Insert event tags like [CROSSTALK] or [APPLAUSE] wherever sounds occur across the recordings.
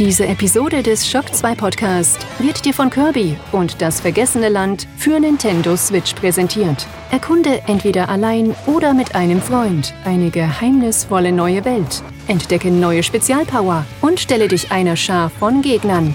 Diese Episode des Shock 2 Podcast wird dir von Kirby und das vergessene Land für Nintendo Switch präsentiert. Erkunde entweder allein oder mit einem Freund eine geheimnisvolle neue Welt. Entdecke neue Spezialpower und stelle dich einer Schar von Gegnern.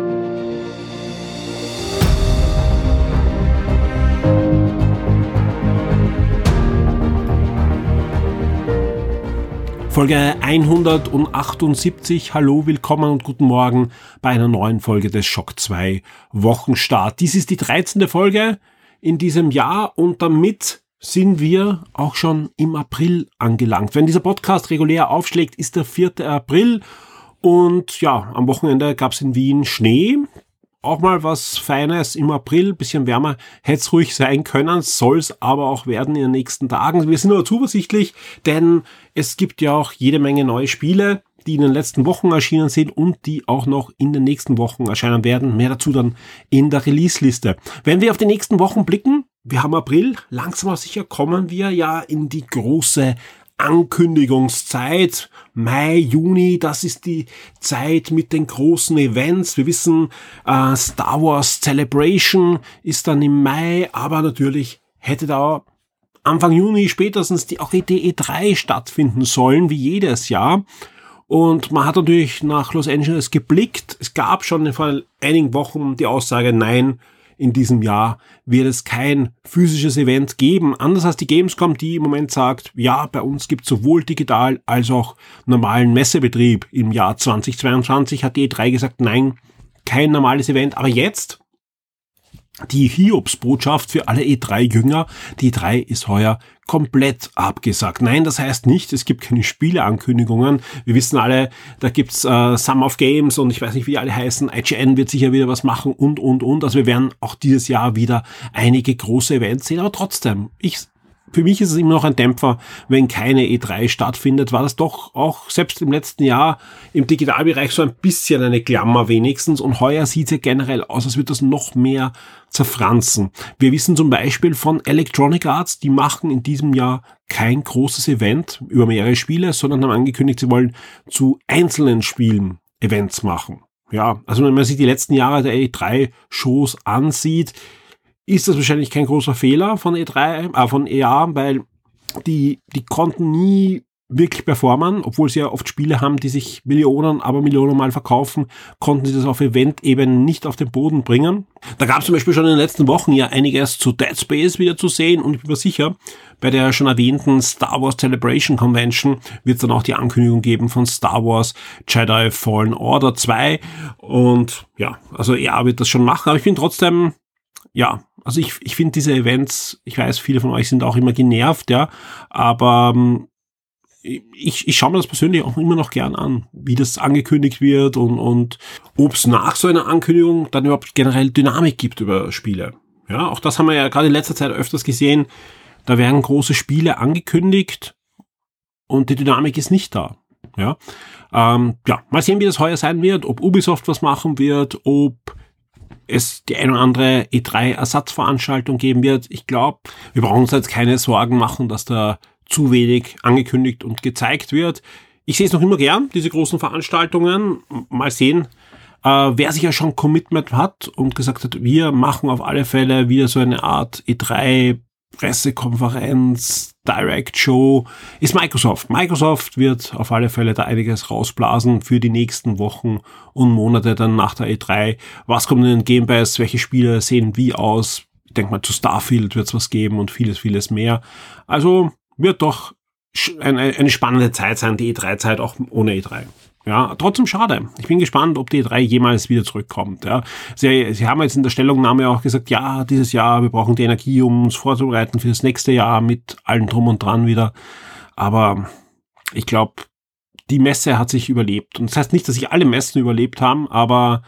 Folge 178. Hallo, willkommen und guten Morgen bei einer neuen Folge des Schock 2 Wochenstart. Dies ist die 13. Folge in diesem Jahr und damit sind wir auch schon im April angelangt. Wenn dieser Podcast regulär aufschlägt, ist der 4. April und ja, am Wochenende gab es in Wien Schnee auch mal was Feines im April, bisschen wärmer, hätte es ruhig sein können, soll es aber auch werden in den nächsten Tagen. Wir sind aber zuversichtlich, denn es gibt ja auch jede Menge neue Spiele, die in den letzten Wochen erschienen sind und die auch noch in den nächsten Wochen erscheinen werden. Mehr dazu dann in der Release-Liste. Wenn wir auf die nächsten Wochen blicken, wir haben April, langsam aber sicher kommen wir ja in die große Ankündigungszeit. Mai, Juni, das ist die Zeit mit den großen Events. Wir wissen, äh, Star Wars Celebration ist dann im Mai, aber natürlich hätte da Anfang Juni spätestens die auch die 3 stattfinden sollen, wie jedes Jahr. Und man hat natürlich nach Los Angeles geblickt. Es gab schon vor einigen Wochen die Aussage, nein, in diesem Jahr wird es kein physisches Event geben. Anders als die Gamescom, die im Moment sagt, ja, bei uns gibt es sowohl digital als auch normalen Messebetrieb. Im Jahr 2022 hat die E3 gesagt, nein, kein normales Event. Aber jetzt die Hiobsbotschaft für alle E3-Jünger. Die E3 ist heuer komplett abgesagt. Nein, das heißt nicht, es gibt keine Spieleankündigungen. Wir wissen alle, da gibt's äh, Sum of Games und ich weiß nicht, wie die alle heißen. IGN wird sicher wieder was machen und, und, und. Also wir werden auch dieses Jahr wieder einige große Events sehen. Aber trotzdem, ich für mich ist es immer noch ein Dämpfer, wenn keine E3 stattfindet, war das doch auch selbst im letzten Jahr im Digitalbereich so ein bisschen eine Klammer wenigstens und heuer sieht es ja generell aus, als würde das noch mehr zerfranzen. Wir wissen zum Beispiel von Electronic Arts, die machen in diesem Jahr kein großes Event über mehrere Spiele, sondern haben angekündigt, sie wollen zu einzelnen Spielen Events machen. Ja, also wenn man sich die letzten Jahre der E3-Shows ansieht, ist das wahrscheinlich kein großer Fehler von E3, äh, von EA, weil die, die konnten nie wirklich performen, obwohl sie ja oft Spiele haben, die sich Millionen, aber Millionen mal verkaufen, konnten sie das auf Event eben nicht auf den Boden bringen. Da gab es zum Beispiel schon in den letzten Wochen ja einiges zu Dead Space wieder zu sehen und ich bin mir sicher, bei der schon erwähnten Star Wars Celebration Convention wird es dann auch die Ankündigung geben von Star Wars Jedi Fallen Order 2 und ja, also er wird das schon machen, aber ich bin trotzdem ja, also ich, ich finde diese Events, ich weiß, viele von euch sind auch immer genervt, ja, aber ähm, ich, ich schaue mir das persönlich auch immer noch gern an, wie das angekündigt wird und, und ob es nach so einer Ankündigung dann überhaupt generell Dynamik gibt über Spiele. Ja, auch das haben wir ja gerade in letzter Zeit öfters gesehen. Da werden große Spiele angekündigt und die Dynamik ist nicht da. Ja, ähm, ja, mal sehen, wie das heuer sein wird, ob Ubisoft was machen wird, ob es die ein oder andere E3-Ersatzveranstaltung geben wird. Ich glaube, wir brauchen uns jetzt keine Sorgen machen, dass da zu wenig angekündigt und gezeigt wird. Ich sehe es noch immer gern, diese großen Veranstaltungen. Mal sehen, äh, wer sich ja schon Commitment hat und gesagt hat, wir machen auf alle Fälle wieder so eine Art E3 Pressekonferenz, Direct Show, ist Microsoft. Microsoft wird auf alle Fälle da einiges rausblasen für die nächsten Wochen und Monate dann nach der E3. Was kommt in den Game Pass? Welche Spiele sehen wie aus? Ich denke mal, zu Starfield wird es was geben und vieles, vieles mehr. Also wird doch eine, eine spannende Zeit sein, die E3-Zeit auch ohne E3. Ja, trotzdem schade. Ich bin gespannt, ob die E3 jemals wieder zurückkommt. Ja. Sie, Sie haben jetzt in der Stellungnahme auch gesagt, ja, dieses Jahr, wir brauchen die Energie, um uns vorzubereiten für das nächste Jahr mit allem drum und dran wieder. Aber ich glaube, die Messe hat sich überlebt. Und das heißt nicht, dass sich alle Messen überlebt haben, aber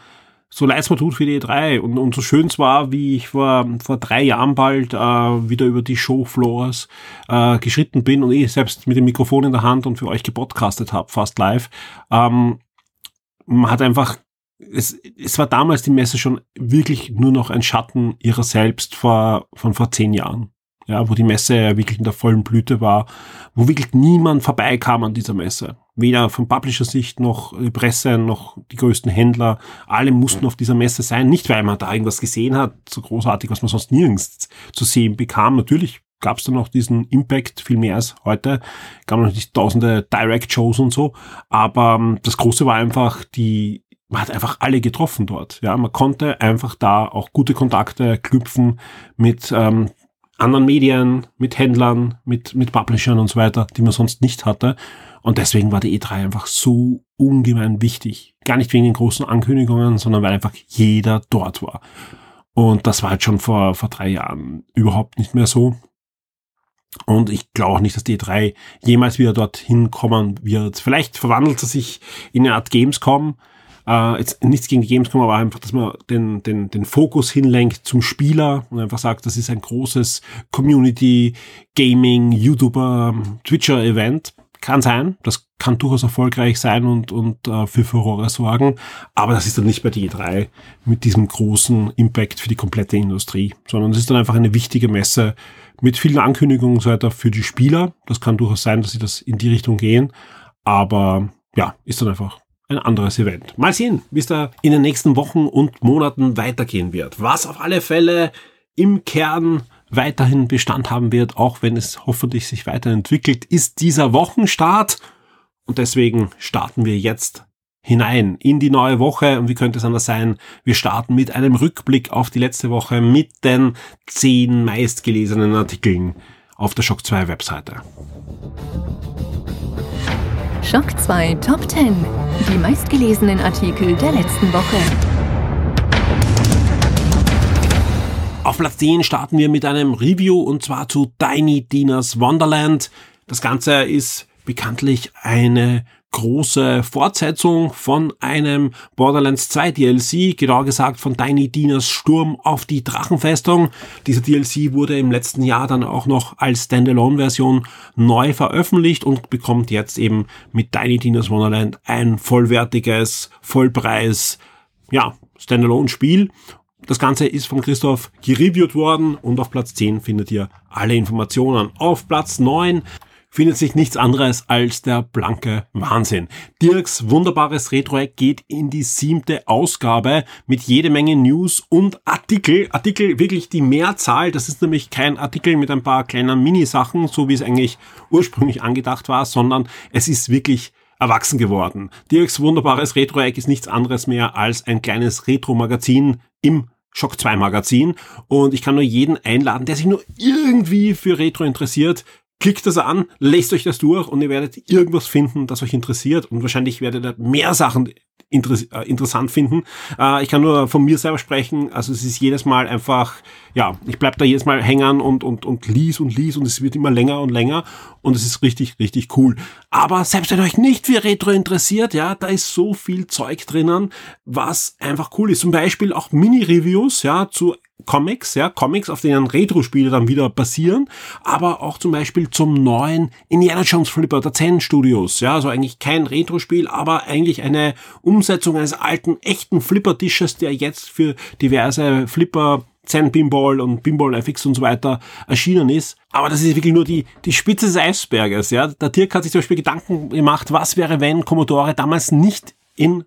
so leid es mir tut für die E3 und, und so schön es war, wie ich vor, vor drei Jahren bald äh, wieder über die Showfloors äh, geschritten bin und ich selbst mit dem Mikrofon in der Hand und für euch gepodcastet habe, fast live. Ähm, man hat einfach, es, es war damals die Messe schon wirklich nur noch ein Schatten ihrer selbst vor, von vor zehn Jahren ja, wo die Messe wirklich in der vollen Blüte war, wo wirklich niemand vorbeikam an dieser Messe. Weder von Publisher-Sicht noch die Presse noch die größten Händler. Alle mussten auf dieser Messe sein. Nicht, weil man da irgendwas gesehen hat, so großartig, was man sonst nirgends zu sehen bekam. Natürlich gab es da noch diesen Impact viel mehr als heute. Gab nicht tausende Direct-Shows und so. Aber ähm, das Große war einfach die, man hat einfach alle getroffen dort. Ja, man konnte einfach da auch gute Kontakte knüpfen mit ähm, anderen Medien, mit Händlern, mit, mit Publishern und so weiter, die man sonst nicht hatte. Und deswegen war die E3 einfach so ungemein wichtig. Gar nicht wegen den großen Ankündigungen, sondern weil einfach jeder dort war. Und das war halt schon vor, vor drei Jahren überhaupt nicht mehr so. Und ich glaube auch nicht, dass die E3 jemals wieder dorthin kommen wird. Vielleicht verwandelt sie sich in eine Art Gamescom, äh, jetzt nichts gegen die Gamescom, aber einfach, dass man den, den, den Fokus hinlenkt zum Spieler und einfach sagt, das ist ein großes Community, Gaming, YouTuber, Twitcher-Event. Kann sein, das kann durchaus erfolgreich sein und, und äh, für Furore sorgen, aber das ist dann nicht bei die E3 mit diesem großen Impact für die komplette Industrie, sondern es ist dann einfach eine wichtige Messe mit vielen Ankündigungen und so weiter für die Spieler. Das kann durchaus sein, dass sie das in die Richtung gehen, aber ja, ist dann einfach ein anderes Event. Mal sehen, wie es da in den nächsten Wochen und Monaten weitergehen wird. Was auf alle Fälle im Kern weiterhin Bestand haben wird, auch wenn es hoffentlich sich weiterentwickelt, ist dieser Wochenstart. Und deswegen starten wir jetzt hinein in die neue Woche. Und wie könnte es anders sein? Wir starten mit einem Rückblick auf die letzte Woche mit den zehn meistgelesenen Artikeln auf der Shock 2 Webseite. Schock 2 Top 10. Die meistgelesenen Artikel der letzten Woche. Auf Platz 10 starten wir mit einem Review und zwar zu Tiny Dinas Wonderland. Das Ganze ist bekanntlich eine große Fortsetzung von einem Borderlands 2 DLC, genauer gesagt von Tiny Dinas Sturm auf die Drachenfestung. Dieser DLC wurde im letzten Jahr dann auch noch als Standalone-Version neu veröffentlicht und bekommt jetzt eben mit Tiny Dinas Wonderland ein vollwertiges, Vollpreis, ja, Standalone-Spiel. Das Ganze ist von Christoph gereviewt worden und auf Platz 10 findet ihr alle Informationen. Auf Platz 9 findet sich nichts anderes als der blanke Wahnsinn. Dirks wunderbares Retro-Eck geht in die siebte Ausgabe mit jede Menge News und Artikel. Artikel wirklich die Mehrzahl. Das ist nämlich kein Artikel mit ein paar kleinen Minisachen, so wie es eigentlich ursprünglich angedacht war, sondern es ist wirklich erwachsen geworden. Dirks wunderbares Retro-Eck ist nichts anderes mehr als ein kleines Retro-Magazin im Shock 2 Magazin und ich kann nur jeden einladen, der sich nur irgendwie für Retro interessiert, Klickt das an, lest euch das durch und ihr werdet irgendwas finden, das euch interessiert und wahrscheinlich werdet ihr mehr Sachen interess äh, interessant finden. Äh, ich kann nur von mir selber sprechen, also es ist jedes Mal einfach, ja, ich bleib da jedes Mal hängen und, und, und lies und lies und es wird immer länger und länger und es ist richtig, richtig cool. Aber selbst wenn euch nicht für Retro interessiert, ja, da ist so viel Zeug drinnen, was einfach cool ist. Zum Beispiel auch Mini-Reviews, ja, zu Comics, ja, Comics, auf denen Retro-Spiele dann wieder basieren, aber auch zum Beispiel zum neuen Indiana Jones Flipper der Zen Studios, ja, also eigentlich kein Retro-Spiel, aber eigentlich eine Umsetzung eines alten, echten Flipper-Tisches, der jetzt für diverse Flipper Zen Pinball und Pinball FX und so weiter erschienen ist. Aber das ist wirklich nur die, die Spitze des Eisberges, ja. Der Dirk hat sich zum Beispiel Gedanken gemacht, was wäre, wenn Commodore damals nicht in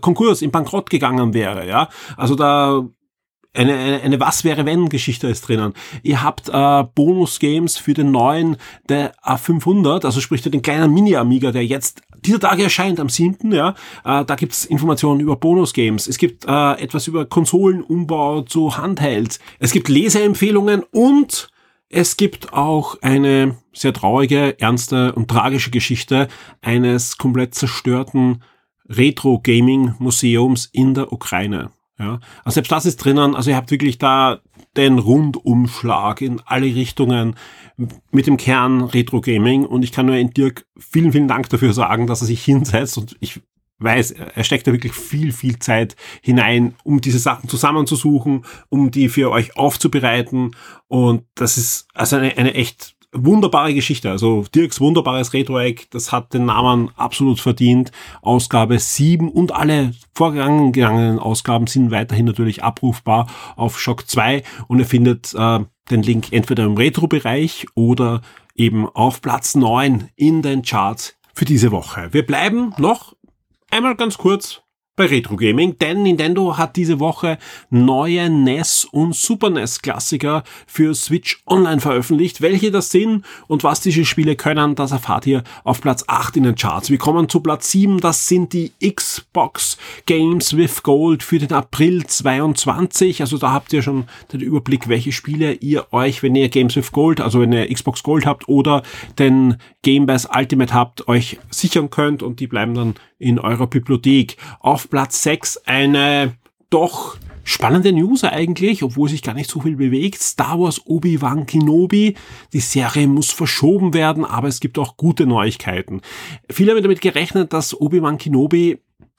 Konkurs, in Bankrott gegangen wäre, ja. Also da eine, eine, eine Was wäre wenn Geschichte ist drinnen. Ihr habt äh, Bonus-Games für den neuen der A500, also sprich den kleinen Mini-Amiga, der jetzt dieser Tage erscheint am 7. Ja, äh, da gibt's Informationen über Bonus-Games. Es gibt äh, etwas über Konsolenumbau zu Handhelds. Es gibt Leseempfehlungen und es gibt auch eine sehr traurige, ernste und tragische Geschichte eines komplett zerstörten Retro-Gaming-Museums in der Ukraine. Ja, also selbst das ist drinnen. Also ihr habt wirklich da den Rundumschlag in alle Richtungen mit dem Kern Retro Gaming. Und ich kann nur in Dirk vielen, vielen Dank dafür sagen, dass er sich hinsetzt und ich weiß, er steckt da wirklich viel, viel Zeit hinein, um diese Sachen zusammenzusuchen, um die für euch aufzubereiten. Und das ist also eine, eine echt wunderbare Geschichte. Also Dirks wunderbares Retro-Egg, das hat den Namen absolut verdient. Ausgabe 7 und alle vorgegangenen Ausgaben sind weiterhin natürlich abrufbar auf Shock 2 und ihr findet äh, den Link entweder im Retro-Bereich oder eben auf Platz 9 in den Charts für diese Woche. Wir bleiben noch einmal ganz kurz bei Retro Gaming, denn Nintendo hat diese Woche neue NES und Super NES Klassiker für Switch Online veröffentlicht. Welche das sind und was diese Spiele können, das erfahrt ihr auf Platz 8 in den Charts. Wir kommen zu Platz 7, das sind die Xbox Games with Gold für den April 22. Also da habt ihr schon den Überblick, welche Spiele ihr euch, wenn ihr Games with Gold, also wenn ihr Xbox Gold habt oder den Game Pass Ultimate habt, euch sichern könnt und die bleiben dann in eurer Bibliothek. Auf Platz 6 eine doch spannende News eigentlich, obwohl sich gar nicht so viel bewegt. Star Wars Obi-Wan Kenobi. Die Serie muss verschoben werden, aber es gibt auch gute Neuigkeiten. Viele haben damit gerechnet, dass Obi-Wan Kenobi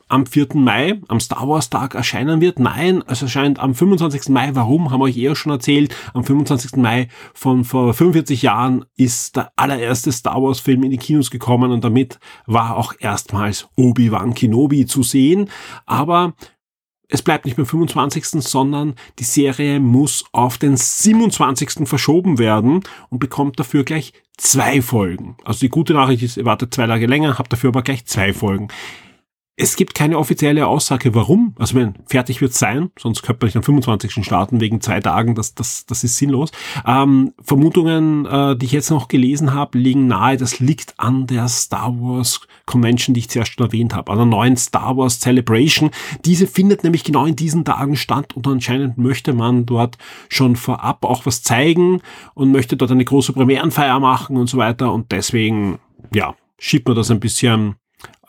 am 4. Mai, am Star Wars Tag erscheinen wird. Nein, es erscheint am 25. Mai. Warum? Haben wir euch eher schon erzählt. Am 25. Mai von vor 45 Jahren ist der allererste Star Wars Film in die Kinos gekommen und damit war auch erstmals Obi-Wan Kenobi zu sehen. Aber es bleibt nicht beim 25., sondern die Serie muss auf den 27. verschoben werden und bekommt dafür gleich zwei Folgen. Also die gute Nachricht ist, ihr wartet zwei Tage länger, habt dafür aber gleich zwei Folgen. Es gibt keine offizielle Aussage, warum. Also wenn fertig wird sein, sonst könnte man nicht am 25. starten wegen zwei Tagen, das, das, das ist sinnlos. Ähm, Vermutungen, äh, die ich jetzt noch gelesen habe, liegen nahe, das liegt an der Star Wars Convention, die ich zuerst schon erwähnt habe, an der neuen Star Wars Celebration. Diese findet nämlich genau in diesen Tagen statt und anscheinend möchte man dort schon vorab auch was zeigen und möchte dort eine große Premierenfeier machen und so weiter und deswegen, ja, schiebt man das ein bisschen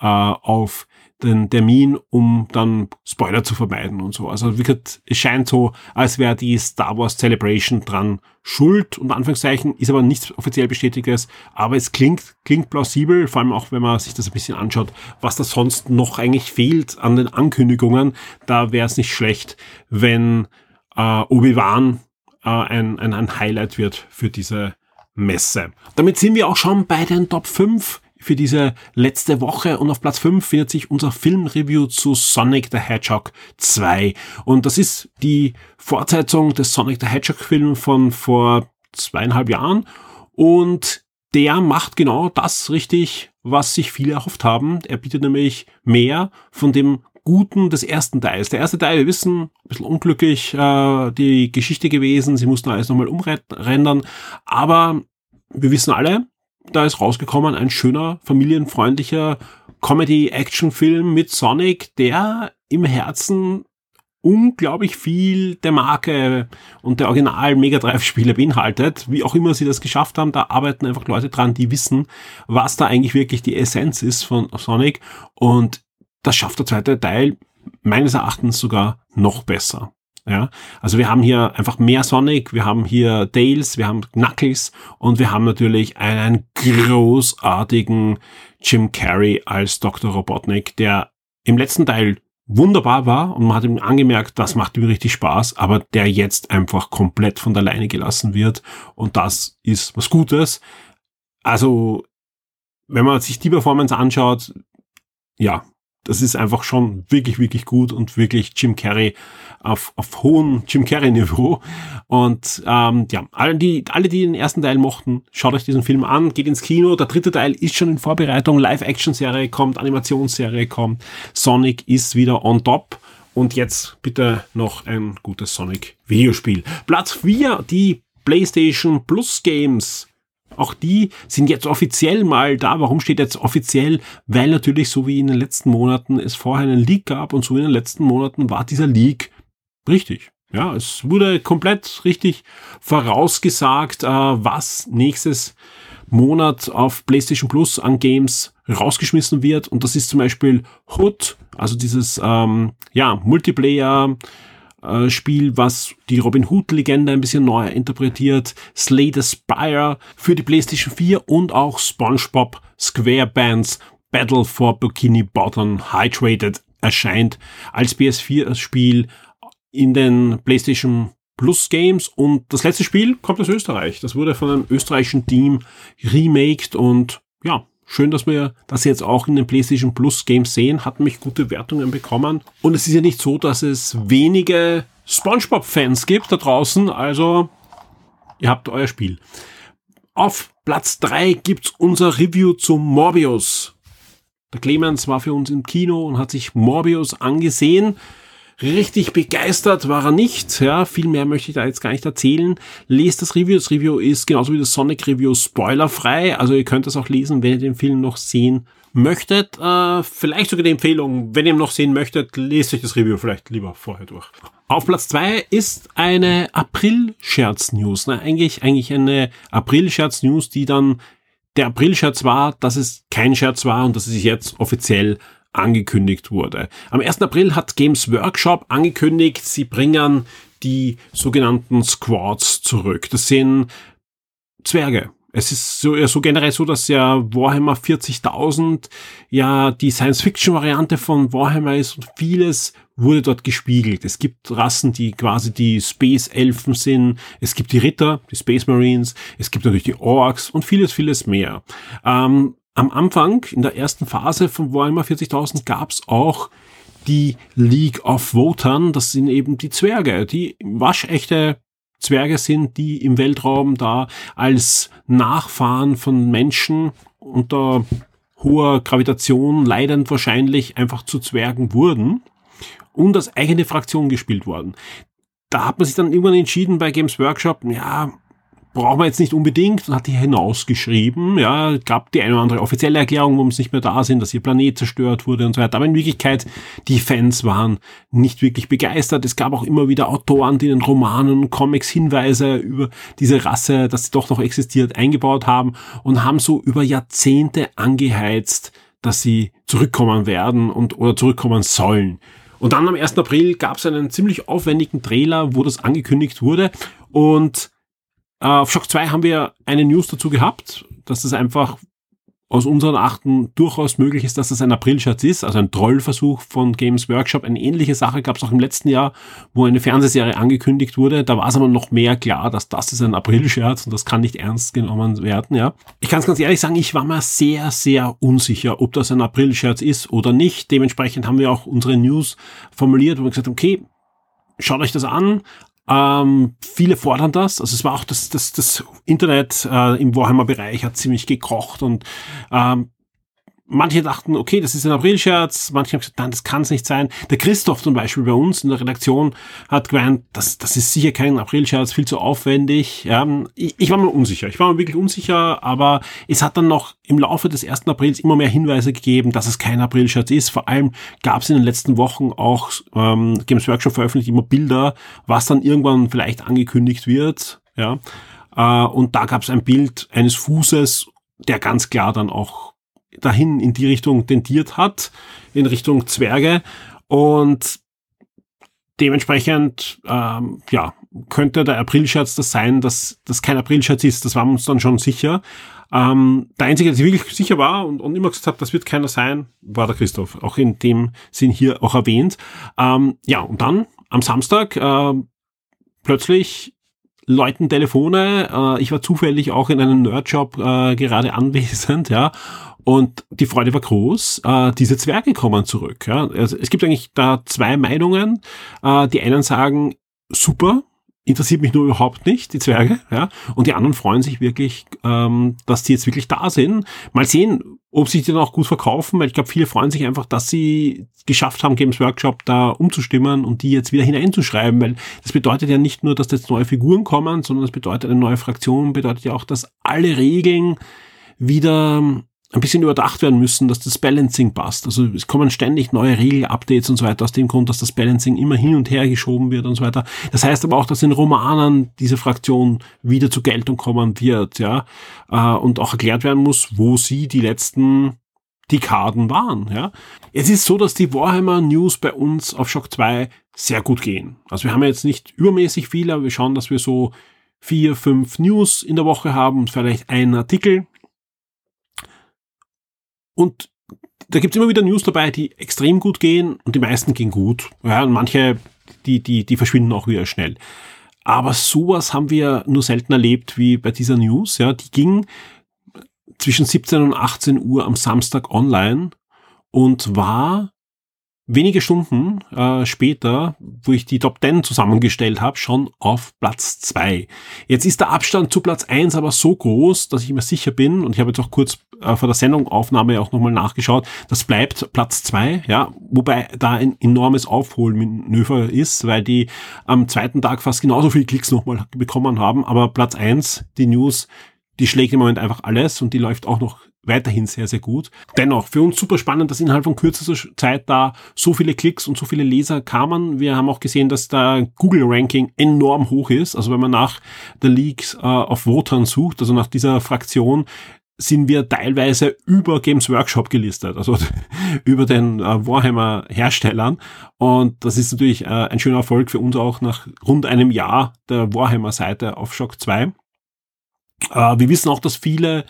äh, auf den Termin, um dann Spoiler zu vermeiden und so. Also wie gesagt, es scheint so, als wäre die Star Wars Celebration dran schuld, und Anführungszeichen, ist aber nichts offiziell bestätigtes, aber es klingt, klingt plausibel, vor allem auch, wenn man sich das ein bisschen anschaut, was da sonst noch eigentlich fehlt an den Ankündigungen. Da wäre es nicht schlecht, wenn äh, Obi-Wan äh, ein, ein, ein Highlight wird für diese Messe. Damit sind wir auch schon bei den Top 5 für diese letzte Woche und auf Platz 5 findet sich unser Filmreview zu Sonic the Hedgehog 2. Und das ist die Fortsetzung des Sonic the Hedgehog Film von vor zweieinhalb Jahren und der macht genau das richtig, was sich viele erhofft haben. Er bietet nämlich mehr von dem Guten des ersten Teils. Der erste Teil, wir wissen, ein bisschen unglücklich äh, die Geschichte gewesen, sie mussten alles nochmal umrendern, aber wir wissen alle, da ist rausgekommen ein schöner, familienfreundlicher Comedy-Action-Film mit Sonic, der im Herzen unglaublich viel der Marke und der Original Mega Drive Spiele beinhaltet. Wie auch immer sie das geschafft haben, da arbeiten einfach Leute dran, die wissen, was da eigentlich wirklich die Essenz ist von Sonic. Und das schafft der zweite Teil meines Erachtens sogar noch besser. Ja, also wir haben hier einfach mehr Sonic, wir haben hier Tails, wir haben Knuckles und wir haben natürlich einen großartigen Jim Carrey als Dr. Robotnik, der im letzten Teil wunderbar war und man hat ihm angemerkt, das macht ihm richtig Spaß, aber der jetzt einfach komplett von der Leine gelassen wird und das ist was Gutes. Also, wenn man sich die Performance anschaut, ja, das ist einfach schon wirklich, wirklich gut und wirklich Jim Carrey auf, auf hohem Jim Carrey-Niveau. Und ähm, ja, alle die, alle, die den ersten Teil mochten, schaut euch diesen Film an, geht ins Kino. Der dritte Teil ist schon in Vorbereitung. Live-Action-Serie kommt, Animationsserie kommt. Sonic ist wieder on top. Und jetzt bitte noch ein gutes Sonic-Videospiel. Platz 4, die PlayStation Plus Games auch die sind jetzt offiziell mal da. Warum steht jetzt offiziell? Weil natürlich so wie in den letzten Monaten es vorher einen Leak gab und so in den letzten Monaten war dieser Leak richtig. Ja, es wurde komplett richtig vorausgesagt, äh, was nächstes Monat auf PlayStation Plus an Games rausgeschmissen wird. Und das ist zum Beispiel Hood, also dieses ähm, ja Multiplayer äh, Spiel, was die Robin Hood-Legende ein bisschen neu interpretiert, Slay the Spire für die PlayStation 4 und auch SpongeBob SquarePants Battle for Bikini Bottom Hydrated erscheint als PS4-Spiel in den PlayStation Plus Games und das letzte Spiel kommt aus Österreich. Das wurde von einem österreichischen Team remaked und ja, Schön, dass wir das jetzt auch in den PlayStation Plus Games sehen. Hat mich gute Wertungen bekommen. Und es ist ja nicht so, dass es wenige SpongeBob-Fans gibt da draußen. Also, ihr habt euer Spiel. Auf Platz drei gibt's unser Review zu Morbius. Der Clemens war für uns im Kino und hat sich Morbius angesehen. Richtig begeistert war er nicht. Ja, viel mehr möchte ich da jetzt gar nicht erzählen. Lest das Review. Das Review ist genauso wie das Sonic Review spoilerfrei. Also ihr könnt das auch lesen, wenn ihr den Film noch sehen möchtet. Äh, vielleicht sogar die Empfehlung, wenn ihr ihn noch sehen möchtet, lest euch das Review vielleicht lieber vorher durch. Auf Platz zwei ist eine April-Scherz-News. Ne? Eigentlich, eigentlich eine April-Scherz-News, die dann der April-Scherz war, dass es kein Scherz war und dass es sich jetzt offiziell angekündigt wurde. Am 1. April hat Games Workshop angekündigt, sie bringen die sogenannten Squads zurück. Das sind Zwerge. Es ist so, so generell so, dass ja Warhammer 40.000 ja die Science-Fiction-Variante von Warhammer ist und vieles wurde dort gespiegelt. Es gibt Rassen, die quasi die Space-Elfen sind. Es gibt die Ritter, die Space Marines. Es gibt natürlich die Orks und vieles, vieles mehr. Ähm, am Anfang, in der ersten Phase von Warhammer 40.000 gab es auch die League of Votern. Das sind eben die Zwerge, die waschechte Zwerge sind, die im Weltraum da als Nachfahren von Menschen unter hoher Gravitation leidend wahrscheinlich einfach zu Zwergen wurden und als eigene Fraktion gespielt worden. Da hat man sich dann irgendwann entschieden bei Games Workshop, ja, brauchen wir jetzt nicht unbedingt und hat die hinausgeschrieben. Ja, gab die eine oder andere offizielle Erklärung, warum es nicht mehr da sind, dass ihr Planet zerstört wurde und so weiter. Aber in Wirklichkeit, die Fans waren nicht wirklich begeistert. Es gab auch immer wieder Autoren, die in Romanen und Comics Hinweise über diese Rasse, dass sie doch noch existiert, eingebaut haben und haben so über Jahrzehnte angeheizt, dass sie zurückkommen werden und oder zurückkommen sollen. Und dann am 1. April gab es einen ziemlich aufwendigen Trailer, wo das angekündigt wurde und auf Shock 2 haben wir eine News dazu gehabt, dass es einfach aus unseren Achten durchaus möglich ist, dass das ein April-Scherz ist, also ein Trollversuch von Games Workshop. Eine ähnliche Sache gab es auch im letzten Jahr, wo eine Fernsehserie angekündigt wurde. Da war es aber noch mehr klar, dass das ist ein April-Scherz und das kann nicht ernst genommen werden. Ja, Ich kann es ganz ehrlich sagen, ich war mir sehr, sehr unsicher, ob das ein April-Scherz ist oder nicht. Dementsprechend haben wir auch unsere News formuliert, wo wir gesagt haben, okay, schaut euch das an, ähm, viele fordern das. Also es war auch das, das, das Internet äh, im Warhammer-Bereich hat ziemlich gekocht und ähm, manche dachten, okay, das ist ein Aprilscherz, manche haben gesagt, nein, das kann es nicht sein. Der Christoph zum Beispiel bei uns in der Redaktion hat gemeint, das, das ist sicher kein Aprilscherz, viel zu aufwendig. Ja, ich, ich war mir unsicher, ich war mir wirklich unsicher, aber es hat dann noch im Laufe des 1. Aprils immer mehr Hinweise gegeben, dass es kein Aprilscherz ist. Vor allem gab es in den letzten Wochen auch ähm, Games Workshop veröffentlicht immer Bilder, was dann irgendwann vielleicht angekündigt wird. Ja, äh, und da gab es ein Bild eines Fußes, der ganz klar dann auch dahin in die Richtung tendiert hat, in Richtung Zwerge. Und dementsprechend, ähm, ja, könnte der Aprilscherz das sein, dass das kein Aprilscherz ist. Das war uns dann schon sicher. Ähm, der Einzige, der sich wirklich sicher war und, und immer gesagt hat, das wird keiner sein, war der Christoph. Auch in dem Sinn hier auch erwähnt. Ähm, ja, und dann am Samstag äh, plötzlich läuten Telefone. Äh, ich war zufällig auch in einem Nerdshop äh, gerade anwesend, [LAUGHS] ja. Und die Freude war groß. Äh, diese Zwerge kommen zurück. Ja. Also es gibt eigentlich da zwei Meinungen. Äh, die einen sagen, super, interessiert mich nur überhaupt nicht, die Zwerge, ja. Und die anderen freuen sich wirklich, ähm, dass die jetzt wirklich da sind. Mal sehen, ob sich die dann auch gut verkaufen, weil ich glaube, viele freuen sich einfach, dass sie geschafft haben, Games Workshop da umzustimmen und die jetzt wieder hineinzuschreiben, weil das bedeutet ja nicht nur, dass jetzt neue Figuren kommen, sondern das bedeutet eine neue Fraktion, bedeutet ja auch, dass alle Regeln wieder ein bisschen überdacht werden müssen, dass das Balancing passt. Also es kommen ständig neue Regel-Updates und so weiter aus dem Grund, dass das Balancing immer hin und her geschoben wird und so weiter. Das heißt aber auch, dass in Romanen diese Fraktion wieder zur Geltung kommen wird, ja, äh, und auch erklärt werden muss, wo sie die letzten die Karten waren. Ja. Es ist so, dass die Warhammer News bei uns auf Shock 2 sehr gut gehen. Also wir haben jetzt nicht übermäßig viele, aber wir schauen, dass wir so vier, fünf News in der Woche haben und vielleicht einen Artikel. Und da gibt's immer wieder News dabei, die extrem gut gehen und die meisten gehen gut. Ja, und manche, die, die, die verschwinden auch wieder schnell. Aber sowas haben wir nur selten erlebt wie bei dieser News. Ja, die ging zwischen 17 und 18 Uhr am Samstag online und war wenige Stunden äh, später, wo ich die Top 10 zusammengestellt habe, schon auf Platz 2. Jetzt ist der Abstand zu Platz 1 aber so groß, dass ich mir sicher bin, und ich habe jetzt auch kurz äh, vor der Sendungaufnahme auch nochmal nachgeschaut, das bleibt Platz 2, ja, wobei da ein enormes Aufholmanöver ist, weil die am zweiten Tag fast genauso viele Klicks nochmal bekommen haben, aber Platz 1, die News, die schlägt im Moment einfach alles und die läuft auch noch weiterhin sehr, sehr gut. Dennoch, für uns super spannend, dass innerhalb von kürzester Zeit da so viele Klicks und so viele Leser kamen. Wir haben auch gesehen, dass da Google-Ranking enorm hoch ist. Also wenn man nach der Leaks äh, auf Votern sucht, also nach dieser Fraktion, sind wir teilweise über Games Workshop gelistet, also [LAUGHS] über den äh, Warhammer Herstellern. Und das ist natürlich äh, ein schöner Erfolg für uns auch nach rund einem Jahr der Warhammer Seite auf Shock 2. Äh, wir wissen auch, dass viele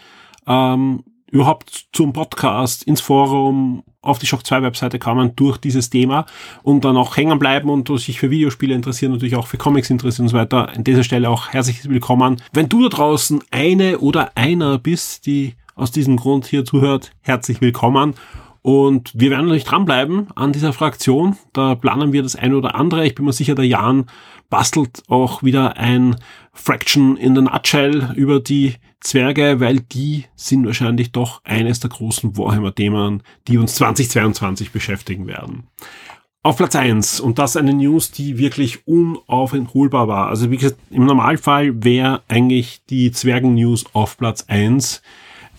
ähm, überhaupt zum Podcast, ins Forum, auf die Shock 2 Webseite kamen durch dieses Thema und dann auch hängen bleiben und sich für Videospiele interessieren, natürlich auch für Comics interessieren und so weiter. An dieser Stelle auch herzlich willkommen. Wenn du da draußen eine oder einer bist, die aus diesem Grund hier zuhört, herzlich willkommen. Und wir werden natürlich dranbleiben an dieser Fraktion. Da planen wir das eine oder andere. Ich bin mir sicher, der Jan bastelt auch wieder ein Fraction in the Nutshell über die Zwerge, weil die sind wahrscheinlich doch eines der großen Warhammer-Themen, die uns 2022 beschäftigen werden. Auf Platz eins und das eine News, die wirklich unaufholbar war. Also wie gesagt, im Normalfall wäre eigentlich die Zwergen-News auf Platz eins